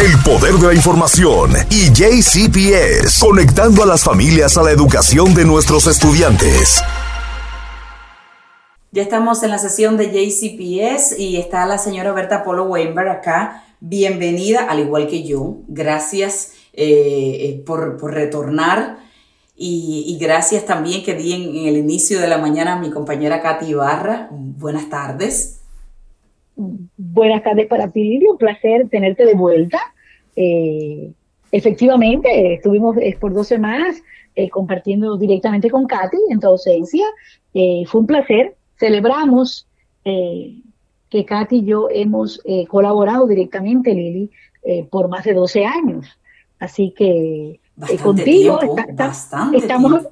el poder de la información y JCPS, conectando a las familias a la educación de nuestros estudiantes. Ya estamos en la sesión de JCPS y está la señora Berta Polo Weinberg acá. Bienvenida, al igual que yo. Gracias eh, eh, por, retornar y, gracias también que di en, el inicio de la mañana a mi compañera Katy Ibarra. Buenas tardes. Buenas tardes para ti, Un placer tenerte de vuelta. Eh, efectivamente, estuvimos por dos semanas compartiendo directamente con Katy en tu ausencia. fue un placer Celebramos eh, que Katy y yo hemos eh, colaborado directamente, Lili, eh, por más de 12 años. Así que contigo estamos,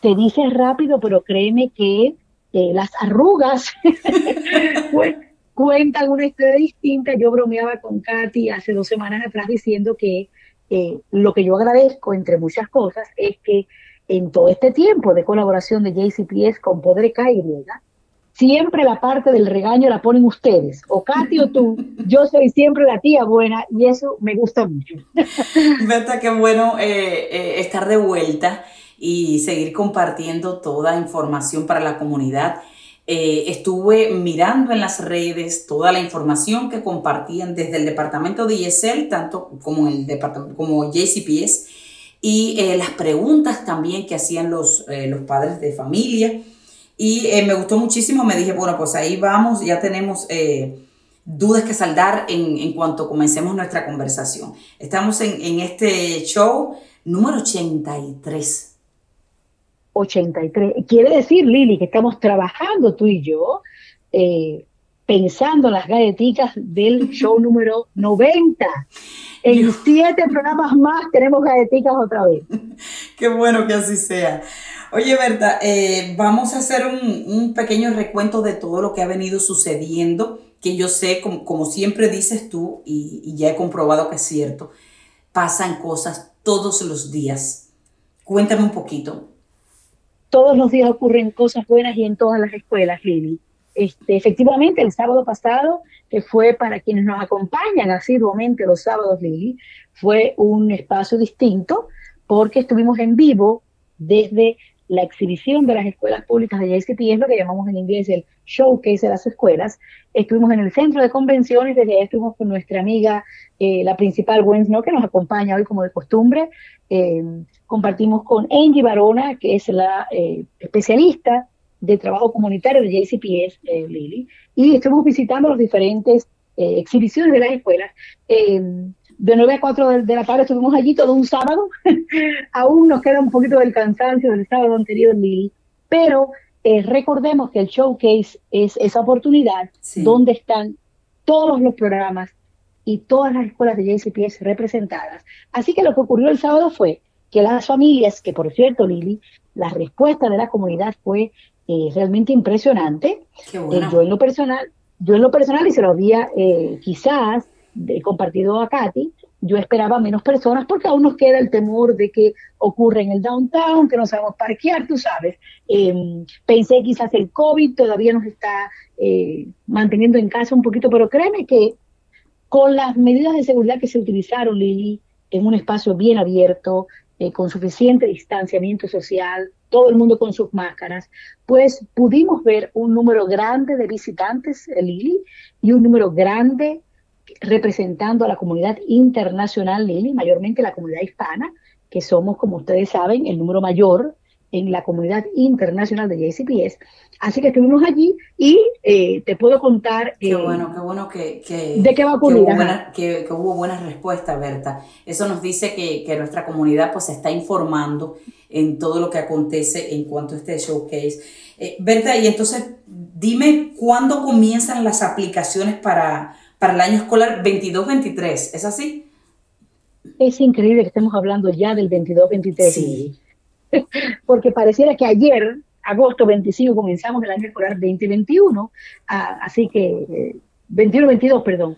te dice rápido, pero créeme que las arrugas cuentan una historia distinta. Yo bromeaba con Katy hace dos semanas atrás diciendo que lo que yo agradezco, entre muchas cosas, es que en todo este tiempo de colaboración de JCPS con Poder KY, siempre la parte del regaño la ponen ustedes, o Katy o tú, yo soy siempre la tía buena y eso me gusta mucho. Berta, qué bueno eh, eh, estar de vuelta y seguir compartiendo toda información para la comunidad. Eh, estuve mirando en las redes toda la información que compartían desde el departamento de ISL, tanto como el departamento como JCPS, y eh, las preguntas también que hacían los, eh, los padres de familia. Y eh, me gustó muchísimo, me dije, bueno, pues ahí vamos, ya tenemos dudas que saldar en, en, cuanto comencemos nuestra conversación. Estamos en, en este show número 83. 83. Quiere decir, Lili, que estamos trabajando tú y yo, pensando en las galletitas del show número 90. En siete programas más tenemos galletitas otra vez. Qué bueno que así sea. Oye, Berta, eh, vamos a hacer un, pequeño recuento de todo lo que ha venido sucediendo, que yo sé, como, siempre dices tú, y, ya he comprobado que es cierto, pasan cosas todos los días. Cuéntame un poquito. Todos los días ocurren cosas buenas y en todas las escuelas, Lili. Este, efectivamente, el sábado pasado que fue para quienes nos acompañan asiduamente los sábados, Lili, fue un espacio distinto porque estuvimos en vivo desde la exhibición de las escuelas públicas de JCP, es lo que llamamos en inglés el showcase de las escuelas. Estuvimos en el centro de convenciones, desde ahí estuvimos con nuestra amiga, eh, la principal Gwen que nos acompaña hoy como de costumbre. Eh, compartimos con Angie Barona, que es la eh, especialista de trabajo comunitario de JCPS, eh, Lili, y estuvimos visitando las diferentes eh, exhibiciones de las escuelas. Em, de 9 a 4 de, la tarde estuvimos allí todo un sábado. Aún nos queda un poquito del cansancio del sábado anterior, Lili, pero eh, recordemos que el showcase es esa oportunidad donde están todos los programas y todas las escuelas de JCPS representadas. Así que lo que ocurrió el sábado fue que las familias, que por cierto, Lili, la respuesta de la comunidad fue eh, realmente impresionante. Eh, yo en lo personal, yo en lo personal, y se lo había eh, quizás compartido a Katy, yo esperaba menos personas porque aún nos queda el temor de que ocurre en el downtown, que no sabemos parquear, tú sabes. Em, pensé quizás el COVID todavía nos está manteniendo en casa un poquito, pero créeme que con las medidas de seguridad que se utilizaron, Lili, en un espacio bien abierto, con suficiente distanciamiento social, todo el mundo con sus máscaras, pues pudimos ver un número grande de visitantes, Lili, y un número grande representando a la comunidad internacional, Lili, mayormente la comunidad hispana, que somos, como ustedes saben, el número mayor en la comunidad internacional de JCPS. Así que estuvimos allí y eh, te puedo contar... Qué bueno, qué bueno que, ¿De qué va a ocurrir? Que hubo, buenas respuestas, Berta. Eso nos dice que, que, nuestra comunidad pues se está informando en todo lo que acontece en cuanto a este showcase. Eh, Berta, y entonces dime cuándo comienzan las aplicaciones para, para el año escolar 22-23, ¿es así? Es increíble que estemos hablando ya del 22-23. Sí. Porque pareciera que ayer, agosto 25, comenzamos el año escolar 2021, ah, así que 21-22, eh, perdón.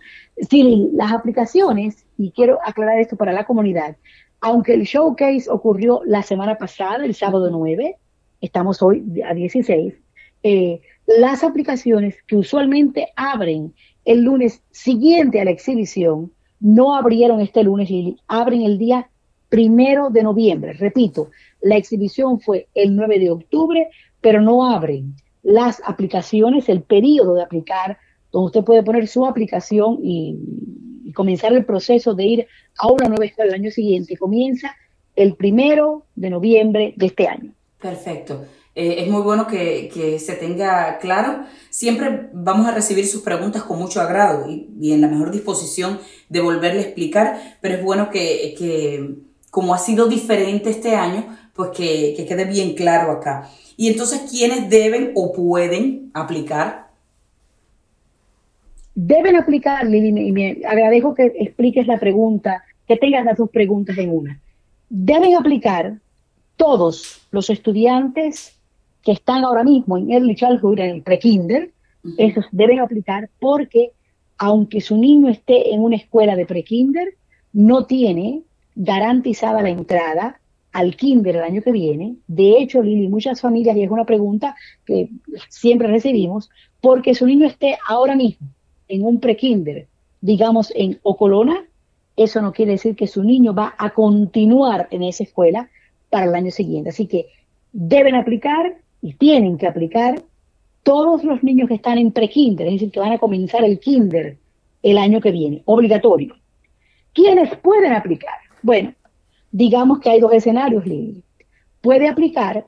Sí, las aplicaciones, y quiero aclarar esto para la comunidad, aunque el showcase ocurrió la semana pasada, el sábado 9, estamos hoy a 16, eh, las aplicaciones que usualmente abren el lunes siguiente a la exhibición no abrieron este lunes, Lili, abren el día primero de noviembre. Repito, la exhibición fue el 9 de octubre, pero no abren las aplicaciones, el periodo de aplicar, donde usted puede poner su aplicación y, comenzar el proceso de ir a una nueva escuela el año siguiente. Comienza el primero de noviembre de este año. Perfecto. Eh, es muy bueno que, se tenga claro. Siempre vamos a recibir sus preguntas con mucho agrado y, en la mejor disposición de volverle a explicar, pero es bueno que, que como ha sido diferente este año, pues que, que quede bien claro acá. Y entonces, ¿quiénes deben o pueden aplicar? Deben aplicar, Lili, y me agradezco que expliques la pregunta, que tengas las dos preguntas en una. Deben aplicar todos los estudiantes que están ahora mismo en Early Childhood, en el pre-kinder, esos deben aplicar porque aunque su niño esté en una escuela de pre-kinder, no tiene garantizada la entrada al kinder el año que viene. De hecho, Lili, muchas familias, y es una pregunta que siempre recibimos, porque su niño esté ahora mismo en un pre-kinder, digamos en Ocolona, eso no quiere decir que su niño va a continuar en esa escuela para el año siguiente. Así que deben aplicar y tienen que aplicar todos los niños que están en pre-kinder, es decir, que van a comenzar el kinder el año que viene, obligatorio. ¿Quiénes pueden aplicar? Bueno, digamos que hay dos escenarios, Lili. Puede aplicar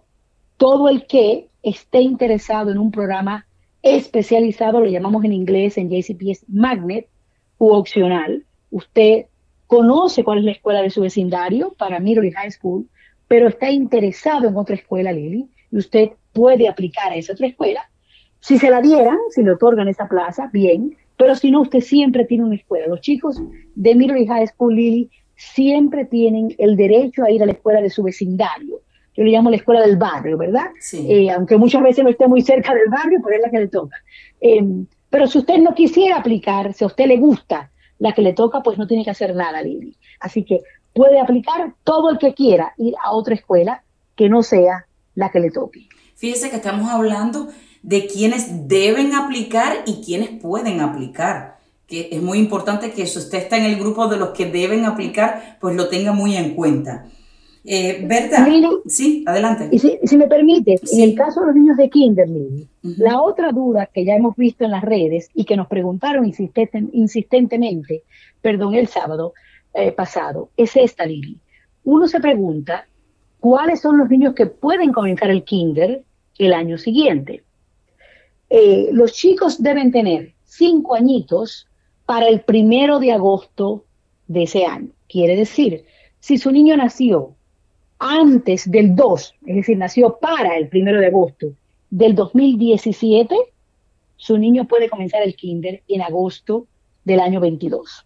todo el que esté interesado en un programa especializado, lo llamamos en inglés en JCPS Magnet u opcional. Usted conoce cuál es la escuela de su vecindario para Middle High School, pero está interesado en otra escuela, Lili, y usted puede aplicar a esa otra escuela. Si se la dieran, si le otorgan esa plaza, bien, pero si no, usted siempre tiene una escuela. Los chicos de Middle High School, Lili, siempre tienen el derecho a ir a la escuela de su vecindario. Yo le llamo la escuela del barrio, ¿verdad? Eh, aunque muchas veces no esté muy cerca del barrio, pero es la que le toca. Em, pero si usted no quisiera aplicar, si a usted le gusta la que le toca, pues no tiene que hacer nada, Lili. Así que puede aplicar todo el que quiera ir a otra escuela que no sea la que le toque. Fíjese que estamos hablando de quienes deben aplicar y quienes pueden aplicar que es muy importante que si usted está en el grupo de los que deben aplicar, pues lo tenga muy en cuenta. Eh, Berta, sí, adelante. Y si, me permite, en el caso de los niños de Kinder, la otra duda que ya hemos visto en las redes y que nos preguntaron insistentemente, perdón, el sábado eh, pasado, es esta, Lili. Uno se pregunta, ¿cuáles son los niños que pueden comenzar el Kinder el año siguiente? Eh, los chicos deben tener cinco añitos para el primero de agosto de ese año. Quiere decir, si su niño nació antes del 2, es decir, nació para el primero de agosto del 2017, su niño puede comenzar el kinder en agosto del año 22.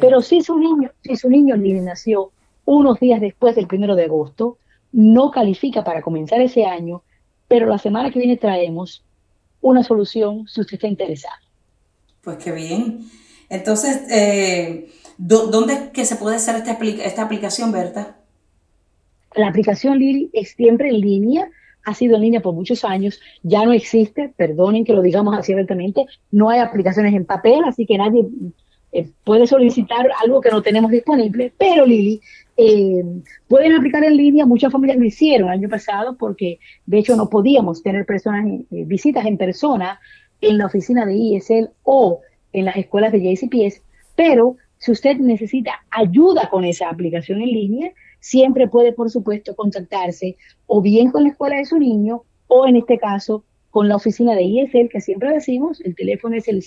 Pero si su niño, si su niño nació unos días después del primero de agosto, no califica para comenzar ese año, pero la semana que viene traemos una solución si usted está interesado. Pues qué bien. Entonces, eh, ¿dónde que se puede hacer esta, esta aplicación, Berta? La aplicación Lili es siempre en línea, ha sido en línea por muchos años, ya no existe, perdonen que lo digamos así abiertamente, no hay aplicaciones en papel, así que nadie eh, puede solicitar algo que no tenemos disponible, pero Lili, eh, pueden aplicar en línea, muchas familias lo hicieron el año pasado porque de hecho no podíamos tener personas, visitas en persona en la oficina de ISL o en las escuelas de JCPS, pero si usted necesita ayuda con esa aplicación en línea, siempre puede, por supuesto, contactarse o bien con la escuela de su niño o en este caso con la oficina de ISL, que siempre decimos, el teléfono es el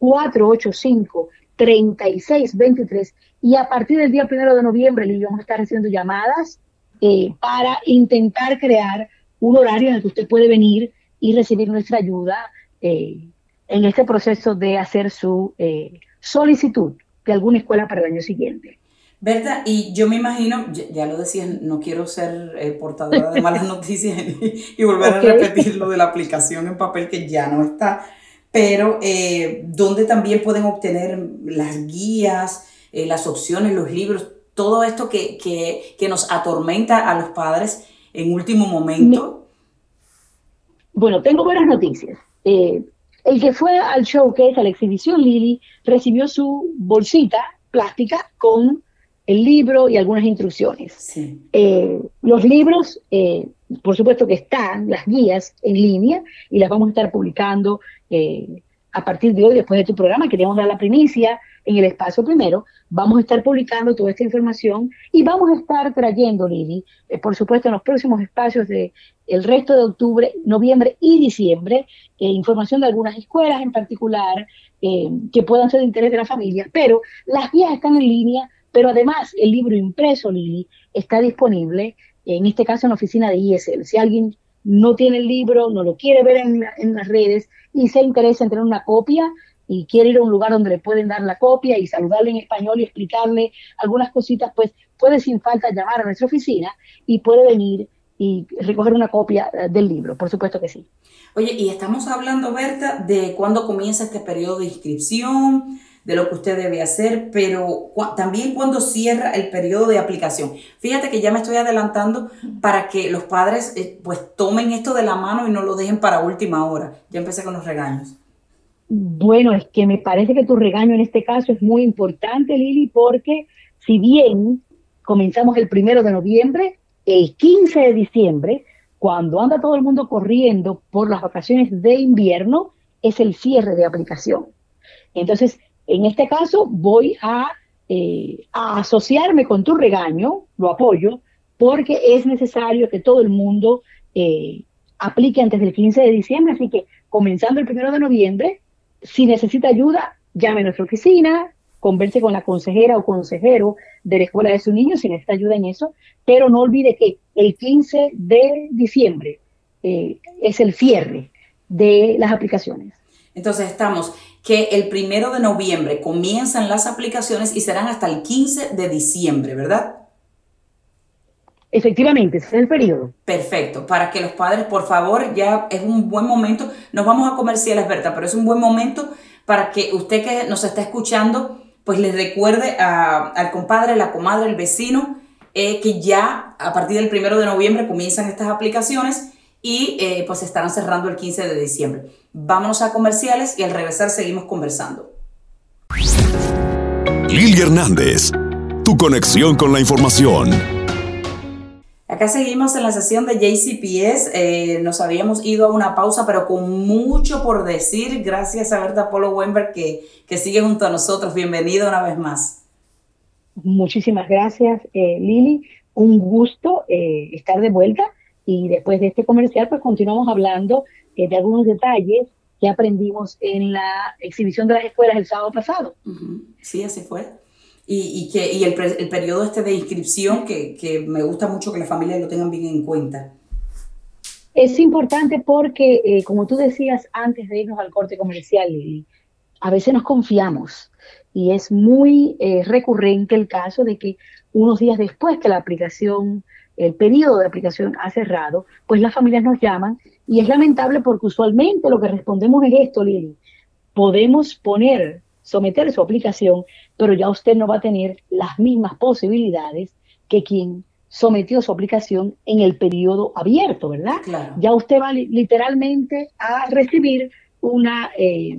502-485-3623 y a partir del día primero de noviembre le vamos a estar haciendo llamadas eh, para intentar crear un horario en el que usted puede venir y recibir nuestra ayuda eh, en este proceso de hacer su eh, solicitud de alguna escuela para el año siguiente. Berta, y yo me imagino, ya, lo decía, no quiero ser eh, portadora de malas noticias y, volver a repetir lo de la aplicación en papel que ya no está, pero donde también pueden obtener las guías, las opciones, los libros, todo esto que, que, nos atormenta a los padres en último momento. Bueno, tengo buenas noticias. Eh, El que fue al showcase, a la exhibición Lili, recibió su bolsita plástica con el libro y algunas instrucciones. Eh, los libros, eh, por supuesto que están, las guías en línea, y las vamos a estar publicando eh, a partir de hoy, después de tu programa. Queríamos dar la primicia en el espacio primero. Vamos a estar publicando toda esta información y vamos a estar trayendo, Lili, por supuesto, en los próximos espacios de el resto de octubre, noviembre y diciembre, información de algunas escuelas en particular que puedan ser de interés de la familia, pero las guías están en línea pero además, el libro impreso, Lili, está disponible, en este caso en la oficina de ISL. Si alguien no tiene el libro, no lo quiere ver en, las redes y se interesa en tener una copia y quiere ir a un lugar donde le pueden dar la copia y saludarle en español y explicarle algunas cositas, pues puede sin falta llamar a nuestra oficina y puede venir y recoger una copia eh, del libro, por supuesto que sí. Oye, y estamos hablando, Berta, de cuándo comienza este periodo de inscripción, de lo que usted debe hacer, pero también cuando cierra el periodo de aplicación. Fíjate que ya me estoy adelantando para que los padres eh, pues tomen esto de la mano y no lo dejen para última hora. Ya empecé con los regaños. Bueno, es que me parece que tu regaño en este caso es muy importante, Lili, porque si bien comenzamos el primero de noviembre, el 15 de diciembre, cuando anda todo el mundo corriendo por las vacaciones de invierno, es el cierre de aplicación. Entonces, en este caso voy eh, a, asociarme con tu regaño, lo apoyo, porque es necesario que todo el mundo eh, aplique antes del 15 de diciembre, así que comenzando el 1 de noviembre, si necesita ayuda, llame a nuestra oficina, converse con la consejera o consejero de la escuela de su niño si necesita ayuda en eso, pero no olvide que el 15 de diciembre eh, es el cierre de las aplicaciones. Entonces estamos que el primero de noviembre comienzan las aplicaciones y serán hasta el 15 de diciembre, ¿verdad? Efectivamente, ese es el periodo. Perfecto, para que los padres, por favor, ya es un buen momento, nos vamos a comerciales, Berta, pero es un buen momento para que usted que nos está escuchando, pues les recuerde al compadre, la comadre, el vecino, eh, que ya a partir del primero de noviembre comienzan estas aplicaciones y eh, pues estarán cerrando el 15 de diciembre. Vámonos a comerciales y al regresar seguimos conversando. Lili Hernández, tu conexión con la información. Acá seguimos en la sesión de JCPS. Eh, nos habíamos ido a una pausa, pero con mucho por decir. Gracias a Berta Polo Wember que, que sigue junto a nosotros. Bienvenido una vez más. Muchísimas gracias, eh, Lili. Un gusto estar de vuelta y después de este comercial, pues continuamos hablando eh, de algunos detalles que aprendimos en la exhibición de las escuelas el sábado pasado. Sí, así fue. Y, que, y el, el, periodo este de inscripción, que, que, me gusta mucho que las familias lo tengan bien en cuenta. Es importante porque, eh, como tú decías antes de irnos al corte comercial, a veces nos confiamos y es muy eh, recurrente el caso de que unos días después que la aplicación el periodo de aplicación ha cerrado, pues las familias nos llaman y es lamentable porque usualmente lo que respondemos es esto, Lili. Podemos poner, someter su aplicación, pero ya usted no va a tener las mismas posibilidades que quien sometió su aplicación en el periodo abierto, ¿verdad? Ya usted va literalmente a recibir una, eh,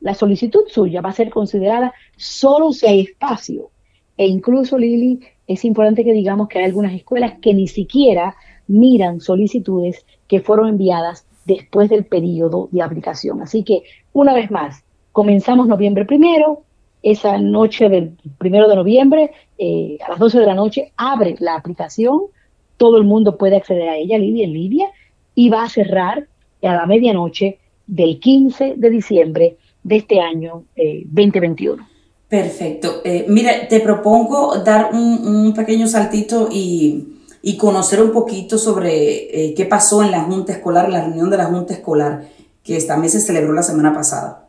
la solicitud suya va a ser considerada solo si hay espacio. E incluso, Lili, es importante que digamos que hay algunas escuelas que ni siquiera miran solicitudes que fueron enviadas después del periodo de aplicación. Así que, una vez más, comenzamos noviembre primero, esa noche del primero de noviembre, eh, a las 12 de la noche, abre la aplicación, todo el mundo puede acceder a ella, Lidia en Libia, y va a cerrar a la medianoche del 15 de diciembre de este año 2021. Eh, Perfecto. Eh, mira, te propongo dar un, pequeño saltito y, conocer un poquito sobre eh, qué pasó en la Junta Escolar, la reunión de la Junta Escolar, que también se celebró la semana pasada.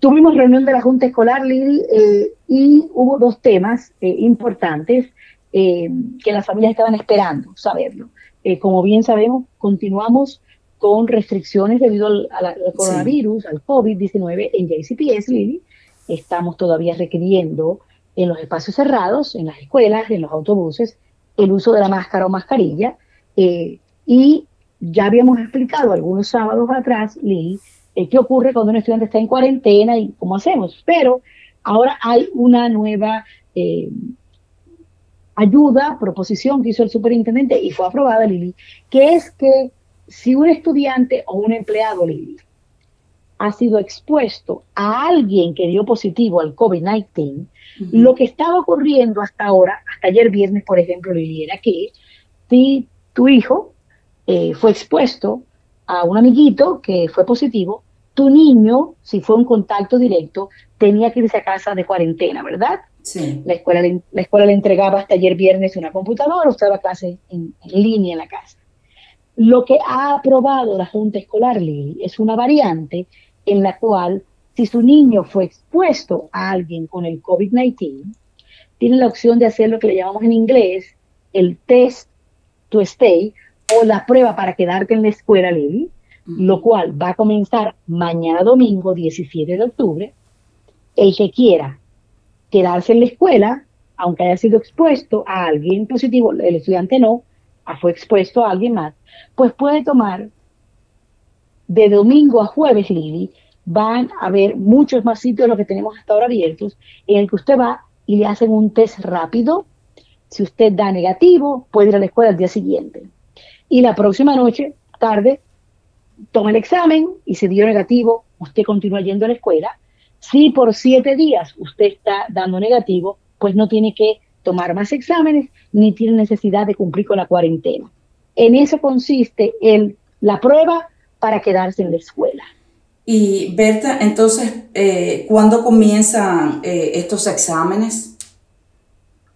Tuvimos reunión de la Junta Escolar, Lili, eh, y hubo dos temas importantes que las familias estaban esperando saberlo. como bien sabemos, continuamos con restricciones debido al, coronavirus, al COVID-19 en JCPS, Lili estamos todavía requiriendo en los espacios cerrados, en las escuelas, en los autobuses, el uso de la máscara o mascarilla. Eh, y ya habíamos explicado algunos sábados atrás, eh, qué ocurre cuando un estudiante está en cuarentena y cómo hacemos. Pero ahora hay una nueva eh, ayuda, proposición que hizo el superintendente y fue aprobada, Lili, que es que si un estudiante o un empleado, Lili, ha sido expuesto a alguien que dio positivo al COVID-19, lo que estaba ocurriendo hasta ahora, hasta ayer viernes, por ejemplo, Lili, era que si tu hijo eh, fue expuesto a un amiguito que fue positivo, tu niño, si fue un contacto directo, tenía que irse a casa de cuarentena, ¿verdad? Sí. La escuela, le, la escuela le entregaba hasta ayer viernes una computadora, usted daba clase en, línea en la casa. Lo que ha aprobado la Junta Escolar, Lili, es una variante en la cual, si su niño fue expuesto a alguien con el COVID-19, tiene la opción de hacer lo que le llamamos en inglés el test to stay o la prueba para quedarte en la escuela, Lili, lo cual va a comenzar mañana domingo 17 de octubre. El que quiera quedarse en la escuela, aunque haya sido expuesto a alguien positivo, el estudiante no, fue expuesto a alguien más, pues puede tomar de domingo a jueves, Lili, van a haber muchos más sitios de los que tenemos hasta ahora abiertos, en el que usted va y le hacen un test rápido. Si usted da negativo, puede ir a la escuela al día siguiente. Y la próxima noche, tarde, toma el examen y si dio negativo, usted continúa yendo a la escuela. Si por siete días usted está dando negativo, pues no tiene que tomar más exámenes ni tiene necesidad de cumplir con la cuarentena. En eso consiste el, la prueba para quedarse en la escuela. Y Berta, entonces, eh, ¿cuándo comienzan eh, estos exámenes?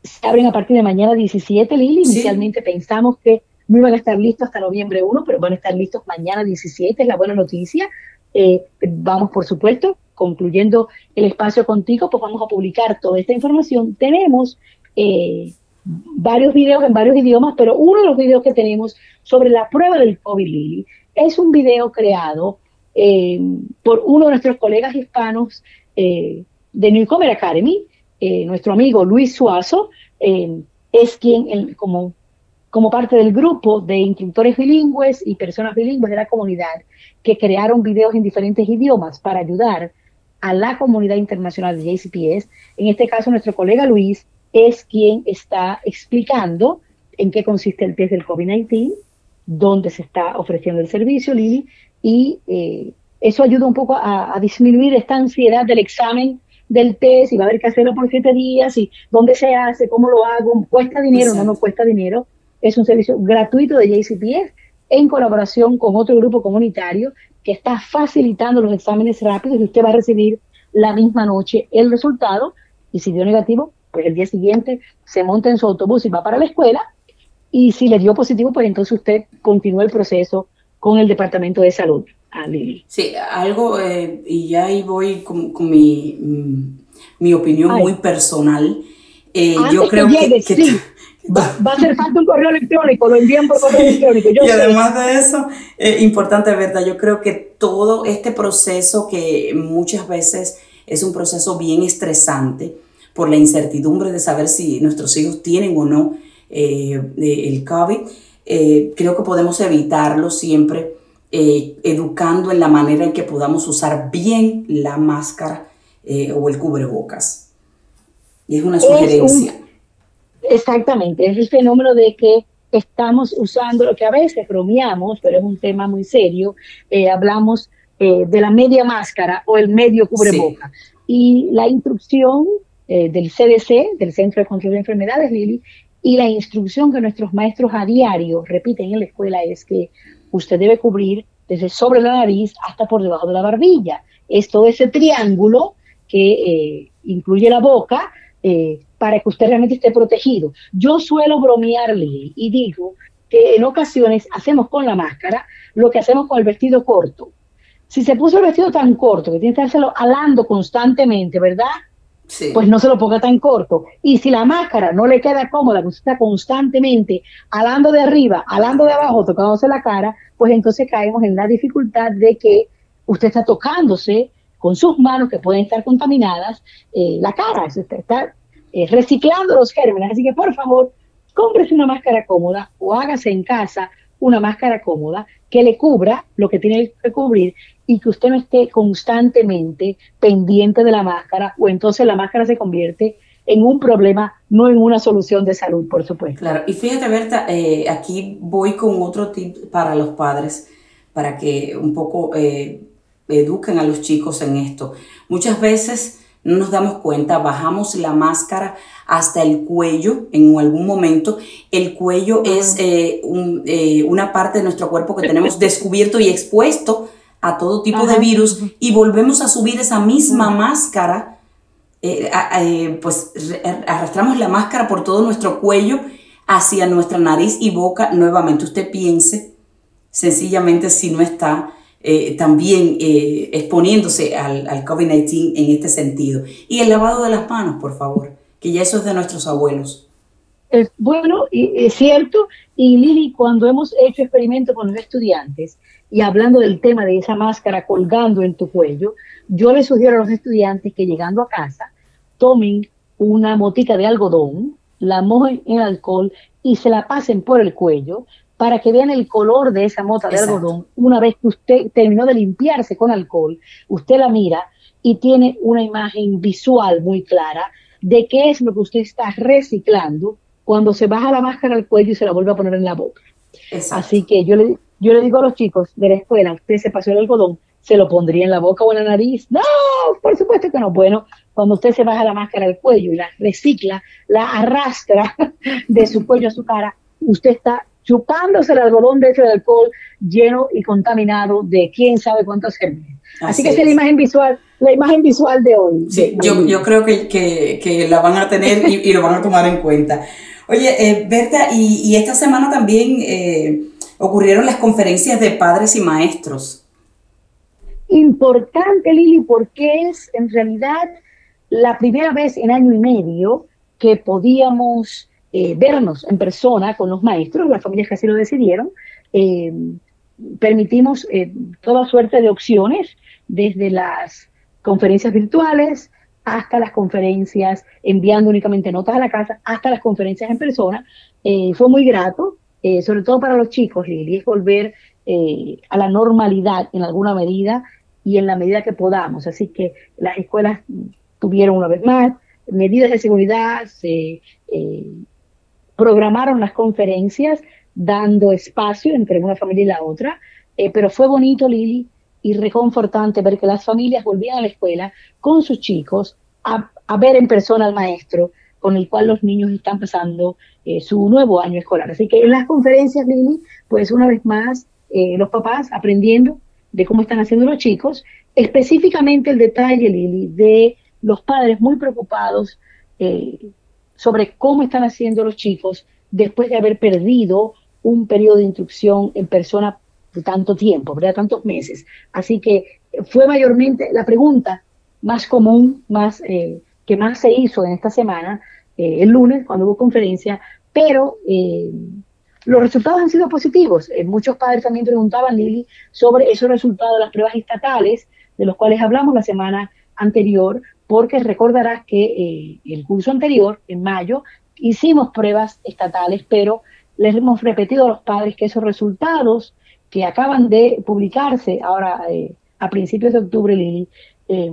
Se abren a partir de mañana 17, Lili. Inicialmente pensamos que no iban a estar listos hasta noviembre 1, pero van a estar listos mañana 17, es la buena noticia. Eh, vamos, por supuesto, concluyendo el espacio contigo, pues vamos a publicar toda esta información. Tenemos eh, varios videos en varios idiomas, pero uno de los videos que tenemos sobre la prueba del COVID, Lili, es un video creado eh, por uno de nuestros colegas hispanos de Newcomer Academy, nuestro amigo Luis Suazo, es quien, como como parte del grupo de instructores bilingües y personas bilingües de la comunidad que crearon videos en diferentes idiomas para ayudar a la comunidad internacional de JCPS. En este caso, nuestro colega Luis es quien está explicando en qué consiste el test del COVID-19, dónde se está ofreciendo el servicio, Lili, y eh, eso ayuda un poco a, disminuir esta ansiedad del examen del test, y va a haber que hacerlo por siete días, y dónde se hace, cómo lo hago, cuesta dinero, no, no cuesta dinero, es un servicio gratuito de JCPS en colaboración con otro grupo comunitario que está facilitando los exámenes rápidos y usted va a recibir la misma noche el resultado. Y si dio negativo, pues el día siguiente se monta en su autobús y va para la escuela. Y si le dio positivo, pues entonces usted continúa el proceso con el Departamento de Salud. Ah, Sí, algo, eh, y ya ahí voy con, mi, mm, mi opinión muy personal. Eh, yo creo que, Va, a hacer falta un correo electrónico, lo envían por correo electrónico. y además de eso, es importante, ¿verdad? Yo creo que todo este proceso que muchas veces es un proceso bien estresante por la incertidumbre de saber si nuestros hijos tienen o no eh, el COVID, eh, creo que podemos evitarlo siempre eh, educando en la manera en que podamos usar bien la máscara o el cubrebocas. Y es una sugerencia. Exactamente, es el fenómeno de que estamos usando lo que a veces bromeamos, pero es un tema muy serio, eh, hablamos eh, de la media máscara o el medio cubreboca. Y la instrucción eh, del CDC, del Centro de Control de Enfermedades, Lili, y la instrucción que nuestros maestros a diario repiten en la escuela es que usted debe cubrir desde sobre la nariz hasta por debajo de la barbilla. Es todo ese triángulo que incluye la boca, para que usted realmente esté protegido. Yo suelo bromearle y digo que en ocasiones hacemos con la máscara lo que hacemos con el vestido corto. Si se puso el vestido tan corto que tiene que estárselo alando constantemente, ¿verdad? Sí. Pues no se lo ponga tan corto. Y si la máscara no le queda cómoda, que usted está constantemente alando de arriba, alando de abajo, tocándose la cara, pues entonces caemos en la dificultad de que usted está tocándose con sus manos que pueden estar contaminadas eh, la cara. Está, eh, reciclando los gérmenes. Así que por favor, cómprese una máscara cómoda o hágase en casa una máscara cómoda que le cubra lo que tiene que cubrir y que usted no esté constantemente pendiente de la máscara o entonces la máscara se convierte en un problema, no en una solución de salud, por supuesto. Claro, y fíjate, Berta, eh, aquí voy con otro tip para los padres, para que un poco eduquen a los chicos en esto. Muchas veces no nos damos cuenta, bajamos la máscara hasta el cuello en algún momento. El cuello es eh, una parte de nuestro cuerpo que tenemos descubierto y expuesto a todo tipo de virus y volvemos a subir esa misma máscara eh, eh, pues arrastramos la máscara por todo nuestro cuello hacia nuestra nariz y boca nuevamente. Usted piense sencillamente si no está eh, también exponiéndose al, al COVID-19 en este sentido. Y el lavado de las manos, por favor, que ya eso es de nuestros abuelos. Es bueno, es cierto, y Lili, cuando hemos hecho experimentos con los estudiantes y hablando del tema de esa máscara colgando en tu cuello, yo les sugiero a los estudiantes que llegando a casa tomen una motica de algodón, la mojen en alcohol y se la pasen por el cuello para que vean el color de esa mota de algodón. Una vez que usted terminó de limpiarse con alcohol, usted la mira y tiene una imagen visual muy clara de qué es lo que usted está reciclando cuando se baja la máscara al cuello y se la vuelve a poner en la boca. Así que yo le, yo le digo a los chicos de la escuela, usted se pasó el algodón, se lo pondría en la boca o en la nariz. No, por supuesto que no. Bueno, cuando usted se baja la máscara del cuello y la recicla, la arrastra de su cuello a su cara, usted está chupándose el algodón de ese alcohol lleno y contaminado de quién sabe cuántos gérmenes. Así, que esa es la imagen visual, la imagen visual de hoy. Sí, yo, yo, creo que, que, que, la van a tener y, lo van a tomar en cuenta. Oye, eh, Berta, y, y, esta semana también eh, ocurrieron las conferencias de padres y maestros. Importante, Lili, porque es en realidad la primera vez en año y medio que podíamos eh, vernos en persona con los maestros, las familias que así lo decidieron, eh, permitimos eh, toda suerte de opciones, desde las conferencias virtuales hasta las conferencias enviando únicamente notas a la casa, hasta las conferencias en persona. fue muy grato, sobre todo para los chicos, Lili, es volver a la normalidad en alguna medida y en la medida que podamos. Así que las escuelas tuvieron una vez más medidas de seguridad, se programaron las conferencias dando espacio entre una familia y la otra, eh, pero fue bonito, Lili, y reconfortante ver que las familias volvían a la escuela con sus chicos a, ver en persona al maestro con el cual los niños están pasando eh, su nuevo año escolar. Así que en las conferencias, Lili, pues una vez más, los papás aprendiendo de cómo están haciendo los chicos, específicamente el detalle, Lili, de los padres muy preocupados eh, sobre cómo están haciendo los chicos después de haber perdido un periodo de instrucción en persona de tanto tiempo, ¿verdad? Tantos meses. Así que fue mayormente la pregunta más común, más eh, que más se hizo en esta semana, eh, el lunes, cuando hubo conferencia, pero los resultados han sido positivos. muchos padres también preguntaban, Lili, sobre esos resultados de las pruebas estatales, de los cuales hablamos la semana anterior, porque recordarás que eh, el curso anterior, en mayo, hicimos pruebas estatales, pero les hemos repetido a los padres que esos resultados que acaban de publicarse ahora eh, a principios de octubre, eh,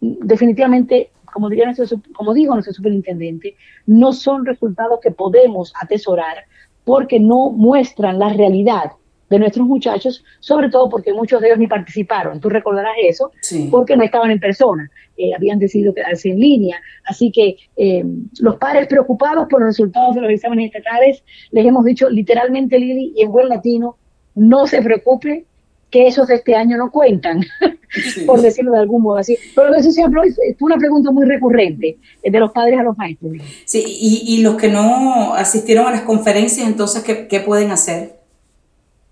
definitivamente, como, diría nuestro, como dijo nuestro superintendente, no son resultados que podemos atesorar porque no muestran la realidad de nuestros muchachos, sobre todo porque muchos de ellos ni participaron. Tú recordarás eso, porque no estaban en persona, eh, habían decidido quedarse en línea. Así que eh, los padres preocupados por los resultados de los exámenes estatales, les hemos dicho literalmente, Lili, y en buen latino, no se preocupe que esos de este año no cuentan, por decirlo de algún modo así. Pero eso siempre fue una pregunta muy recurrente eh, de los padres a los maestros. Sí, y, los que no asistieron a las conferencias, entonces, ¿qué, qué pueden hacer?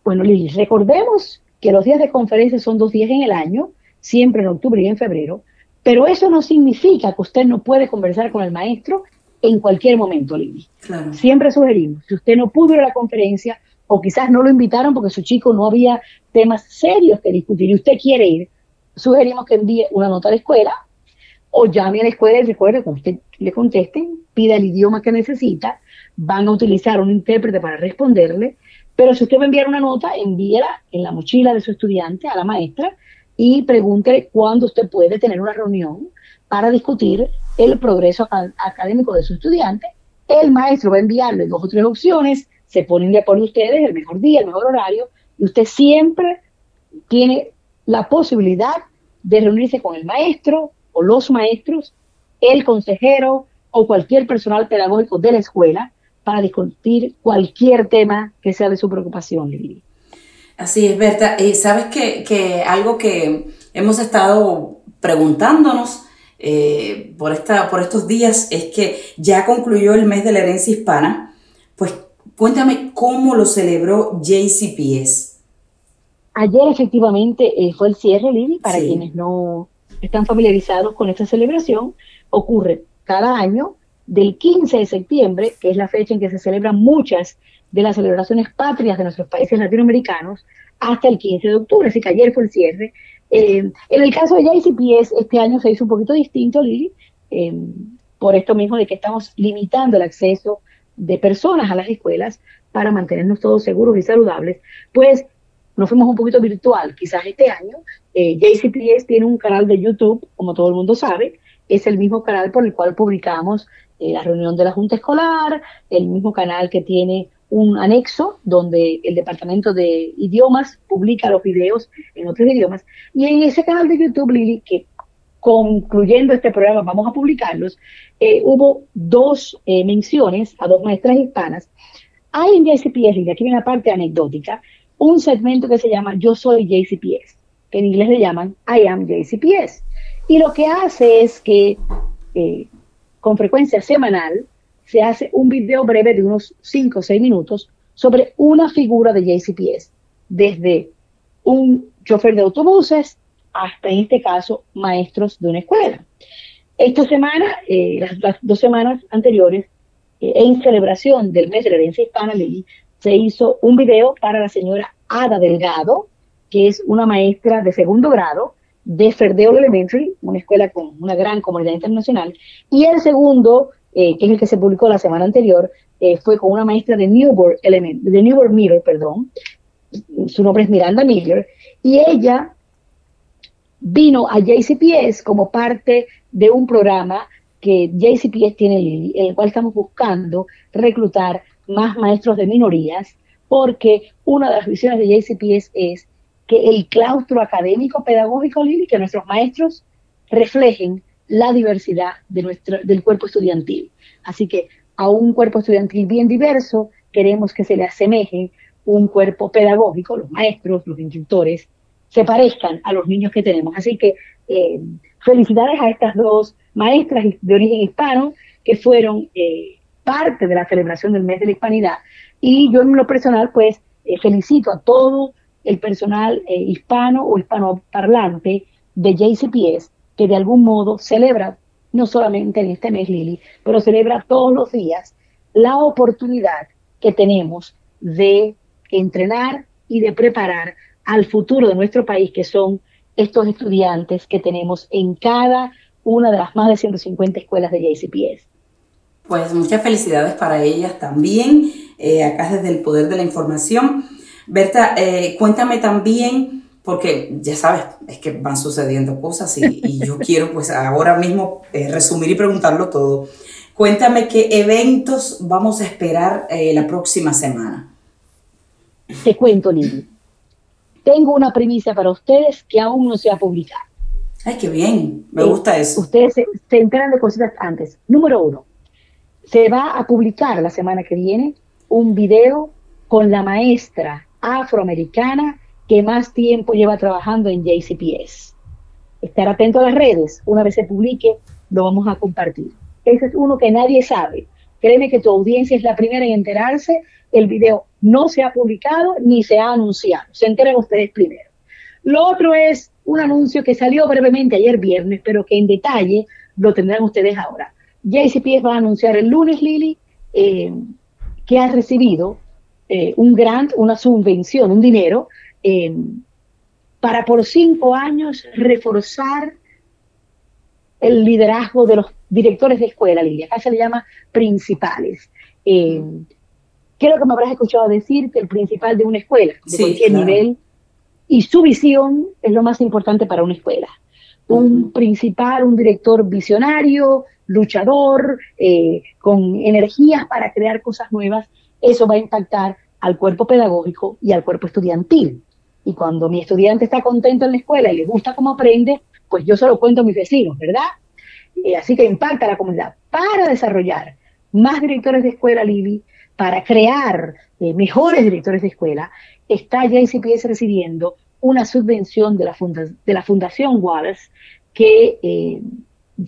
Bueno, Lili, recordemos que los días de conferencia son dos días en el año, siempre en octubre y en febrero, pero eso no significa que usted no puede conversar con el maestro en cualquier momento, Lili. Siempre sugerimos, si usted no pudo ir a la conferencia o quizás no lo invitaron porque su chico no había temas serios que discutir y usted quiere ir, sugerimos que envíe una nota a la escuela o llame a la escuela y recuerde que usted le contesten, pida el idioma que necesita, van a utilizar un intérprete para responderle Pero si usted va a enviar una nota, envíela en la mochila de su estudiante a la maestra y pregunte cuándo usted puede tener una reunión para discutir el progreso académico de su estudiante. El maestro va a enviarle dos o tres opciones, se ponen de acuerdo ustedes, el mejor día, el mejor horario, y usted siempre tiene la posibilidad de reunirse con el maestro o los maestros, el consejero o cualquier personal pedagógico de la escuela para discutir cualquier tema que sea de su preocupación, Lili. Así es, Berta. Y sabes que, algo que hemos estado preguntándonos eh, por, esta, por estos días es que ya concluyó el mes de la herencia hispana. Pues cuéntame cómo lo celebró JCPS. Ayer efectivamente eh, fue el cierre, Lili, para quienes no están familiarizados con esta celebración. Ocurre cada año del 15 de septiembre, que es la fecha en que se celebran muchas de las celebraciones patrias de nuestros países latinoamericanos, hasta el 15 de octubre, así que ayer fue el cierre. Eh, en el caso de JCPS, este año se hizo un poquito distinto, Lili, eh, por esto mismo de que estamos limitando el acceso de personas a las escuelas para mantenernos todos seguros y saludables, pues nos fuimos un poquito virtual. Quizás este año eh, JCPS tiene un canal de YouTube, como todo el mundo sabe, es el mismo canal por el cual publicamos eh, la reunión de la Junta Escolar, el mismo canal que tiene un anexo donde el Departamento de Idiomas publica los videos en otros idiomas. Y en ese canal de YouTube, Lili, que concluyendo este programa vamos a publicarlos, eh, hubo dos eh, menciones a dos maestras hispanas. Hay en JCPS, y aquí viene una parte anecdótica, un segmento que se llama Yo soy JCPS, que en inglés le llaman I am JCPS. Y lo que hace es que eh, con frecuencia semanal se hace un video breve de unos 5 o 6 minutos sobre una figura de JCPS, desde un chofer de autobuses hasta, en este caso, maestros de una escuela. Esta semana, eh, las, dos semanas anteriores, eh, en celebración del mes de la herencia hispana, se hizo un video para la señora Ada Delgado, que es una maestra de segundo grado de Ferdeo Elementary, una escuela con una gran comunidad internacional, y el segundo, eh, que es el que se publicó la semana anterior, eh, fue con una maestra de Newport Element, de Newport Miller, perdón, su nombre es Miranda Miller, y ella vino a JCPS como parte de un programa que JCPS tiene, en el cual estamos buscando reclutar más maestros de minorías, porque una de las visiones de JCPS es que el claustro académico pedagógico, Lili, que nuestros maestros reflejen la diversidad del cuerpo estudiantil. Así que a un cuerpo estudiantil bien diverso queremos que se le asemeje un cuerpo pedagógico, los maestros, los instructores, se parezcan a los niños que tenemos. Así que eh, felicidades a estas dos maestras de origen hispano que fueron eh, parte de la celebración del mes de la hispanidad. Y yo en lo personal, pues, eh, felicito a todo el personal hispano o hispanoparlante de JCPS, que de algún modo celebra, no solamente en este mes, Lili, pero celebra todos los días la oportunidad que tenemos de entrenar y de preparar al futuro de nuestro país, que son estos estudiantes que tenemos en cada una de las más de 150 escuelas de JCPS. Pues muchas felicidades para ellas también, eh, acá desde el Poder de la Información. Berta, eh, cuéntame también, porque ya sabes, es que van sucediendo cosas y, yo quiero pues ahora mismo eh, resumir y preguntarlo todo. Cuéntame qué eventos vamos a esperar la próxima semana. Te cuento, Lili tengo una primicia para ustedes que aún no se ha publicado. Ay, qué bien, me gusta eso. Ustedes se, enteran de cositas antes. Número uno, se va a publicar la semana que viene un video con la maestra afroamericana que más tiempo lleva trabajando en JCPS. Estar atento a las redes, una vez se publique, lo vamos a compartir. Ese es uno que nadie sabe. Créeme que tu audiencia es la primera en enterarse el video no se ha publicado ni se ha anunciado. Se enteren ustedes primero. Lo otro es un anuncio que salió brevemente ayer viernes, pero que en detalle lo tendrán ustedes ahora. JCPS va a anunciar el lunes, Lili, eh, que ha recibido eh, un grant, una subvención, un dinero, eh, para por cinco años reforzar el liderazgo de los directores de escuela, Lili. Acá se le llama principales. Creo que me habrás escuchado decir que el principal de una escuela, de cualquier nivel, y su visión es lo más importante para una escuela. Un principal, un director visionario, luchador, eh, con energías para crear cosas nuevas, eso va a impactar al cuerpo pedagógico y al cuerpo estudiantil. Y cuando mi estudiante está contento en la escuela y le gusta cómo aprende, pues yo se lo cuento a mis vecinos, ¿verdad? Eh, así que impacta a la comunidad. Para desarrollar más directores de escuela, Lili, para crear eh, mejores directores de escuela, está ya ICPS recibiendo una subvención de la, de la Fundación Wallace que, eh,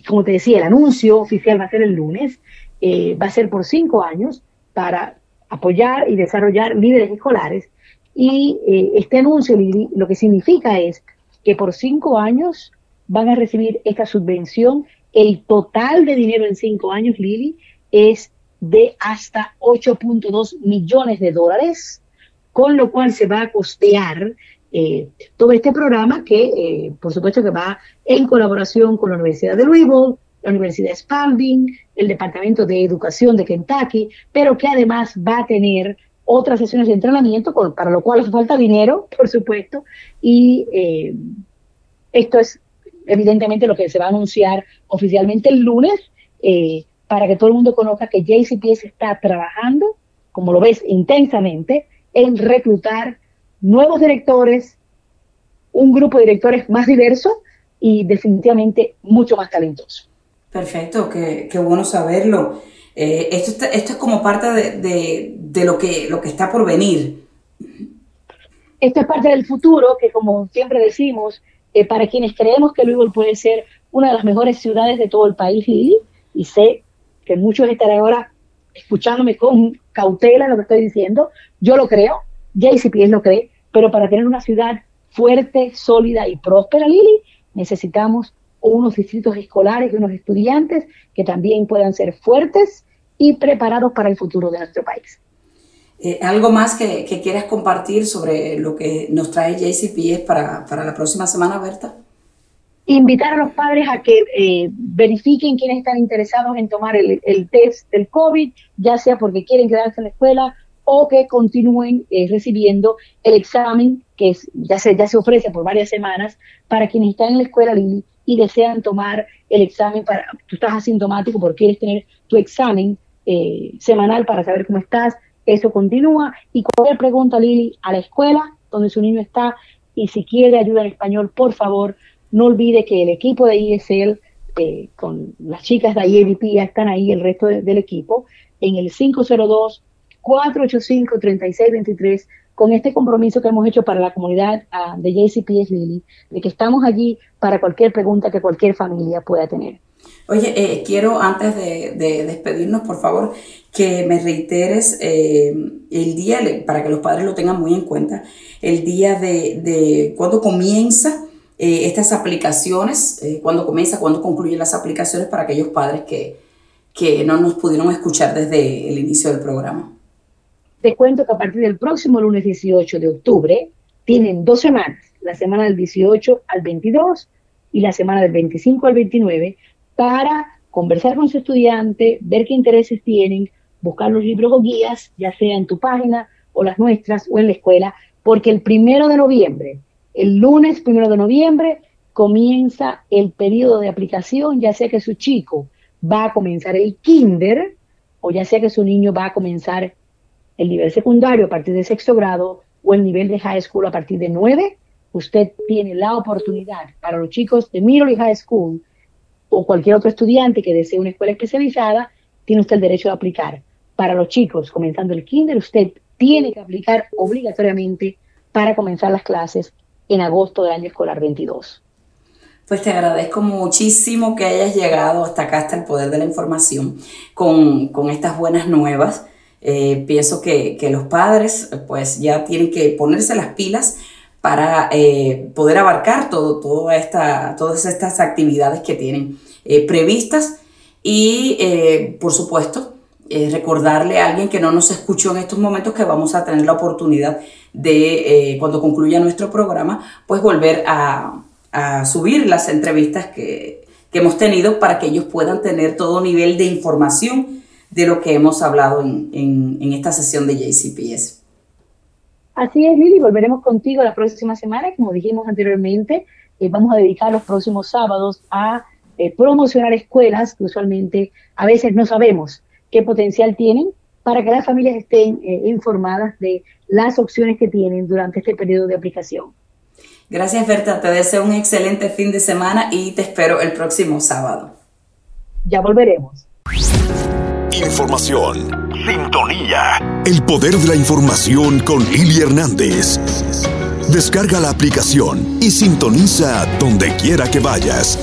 como te decía, el anuncio oficial va a ser el lunes, va a ser por cinco años para apoyar y desarrollar líderes escolares. Y este anuncio lo que significa es que por cinco años van a recibir esta subvención. El total de dinero en cinco años, Lili, es de hasta 8.2 millones de dólares, con lo cual se va a costear eh, todo este programa que, eh, por supuesto, que va en colaboración con la Universidad de Louisville, la Universidad Spalding, el Departamento de Educación de Kentucky, pero que además va a tener otras sesiones de entrenamiento, para lo cual hace falta dinero, por supuesto, y eh, esto es evidentemente lo que se va a anunciar oficialmente el lunes, eh, para que todo el mundo conozca que JCPS está trabajando, como lo ves, intensamente en reclutar nuevos directores, un grupo de directores más diverso y definitivamente mucho más talentoso. Perfecto, qué, bueno saberlo. Eh, esto, esto es como parte de, de, lo, que, lo que está por venir. Esto es parte del futuro que, como siempre decimos, eh, para quienes creemos que Louisville puede ser una de las mejores ciudades de todo el país, y sé que muchos estarán ahora escuchándome con cautela lo que estoy diciendo, yo lo creo, JCPS lo cree, pero para tener una ciudad fuerte, sólida y próspera, Lili, necesitamos unos distritos escolares y unos estudiantes que también puedan ser fuertes y preparados para el futuro de nuestro país. Eh, ¿Algo más que, quieras compartir sobre lo que nos trae JCPS para, para la próxima semana, Berta? Invitar a los padres a que eh, verifiquen quiénes están interesados en tomar el, test del COVID, ya sea porque quieren quedarse en la escuela o que continúen eh, recibiendo el examen que es, ya, se, ya se ofrece por varias semanas para quienes están en la escuela y desean tomar el examen para, tú estás asintomático porque quieres tener tu examen semanal para saber cómo estás, eso continúa. Y cualquier pregunta, Lili, a la escuela donde su niño está y si quiere ayuda en español, por favor, no olvide que el equipo de ISL eh, con las chicas de IABP ya están ahí, el resto del equipo, en el 502-485-3623 con este compromiso que hemos hecho para la comunidad uh, de JCPS Lili, de que estamos allí para cualquier pregunta que cualquier familia pueda tener. Oye, eh, quiero antes de, despedirnos, por favor, que me reiteres eh, el día, para que los padres lo tengan muy en cuenta, el día de, de cuándo comienza eh, estas aplicaciones, cuándo comienza, cuándo concluyen las aplicaciones para aquellos padres que, que no nos pudieron escuchar desde el inicio del programa. Te cuento que a partir del próximo lunes 18 de octubre tienen dos semanas, la semana del 18 al 22 y la semana del 25 al 29 para conversar con su estudiante, ver qué intereses tienen, buscar los libros o guías, ya sea en tu página o las nuestras o en la escuela, porque el primero de noviembre, el lunes primero de noviembre, comienza el periodo de aplicación, ya sea que su chico va a comenzar el kinder o ya sea que su niño va a comenzar el nivel secundario a partir de sexto grado o el nivel de high school a partir de nueve, usted tiene la oportunidad para los chicos de middle y high school o cualquier otro estudiante que desee una escuela especializada, tiene usted el derecho de aplicar. Para los chicos, comenzando el kinder, usted tiene que aplicar obligatoriamente para comenzar las clases en agosto del año escolar 22. Pues te agradezco muchísimo que hayas llegado hasta acá, hasta el poder de la información, con, estas buenas nuevas. Eh, pienso que, que, los padres pues ya tienen que ponerse las pilas para eh, poder abarcar todo, toda esta, todas estas actividades que tienen eh, previstas. Y, eh, por supuesto, recordarle a alguien que no nos escuchó en estos momentos que vamos a tener la oportunidad de, cuando concluya nuestro programa, pues volver a, subir las entrevistas que, que hemos tenido para que ellos puedan tener todo nivel de información de lo que hemos hablado en, en esta sesión de JCPS. Así es, Lili, volveremos contigo la próxima semana. Como dijimos anteriormente, eh, vamos a dedicar los próximos sábados a eh, promocionar escuelas que usualmente a veces no sabemos qué potencial tienen para que las familias estén eh, informadas de las opciones que tienen durante este periodo de aplicación. Gracias, Berta. Te deseo un excelente fin de semana y te espero el próximo sábado. Ya volveremos. Información. Sintonía. El poder de la información con Lili Hernández. Descarga la aplicación y sintoniza donde quiera que vayas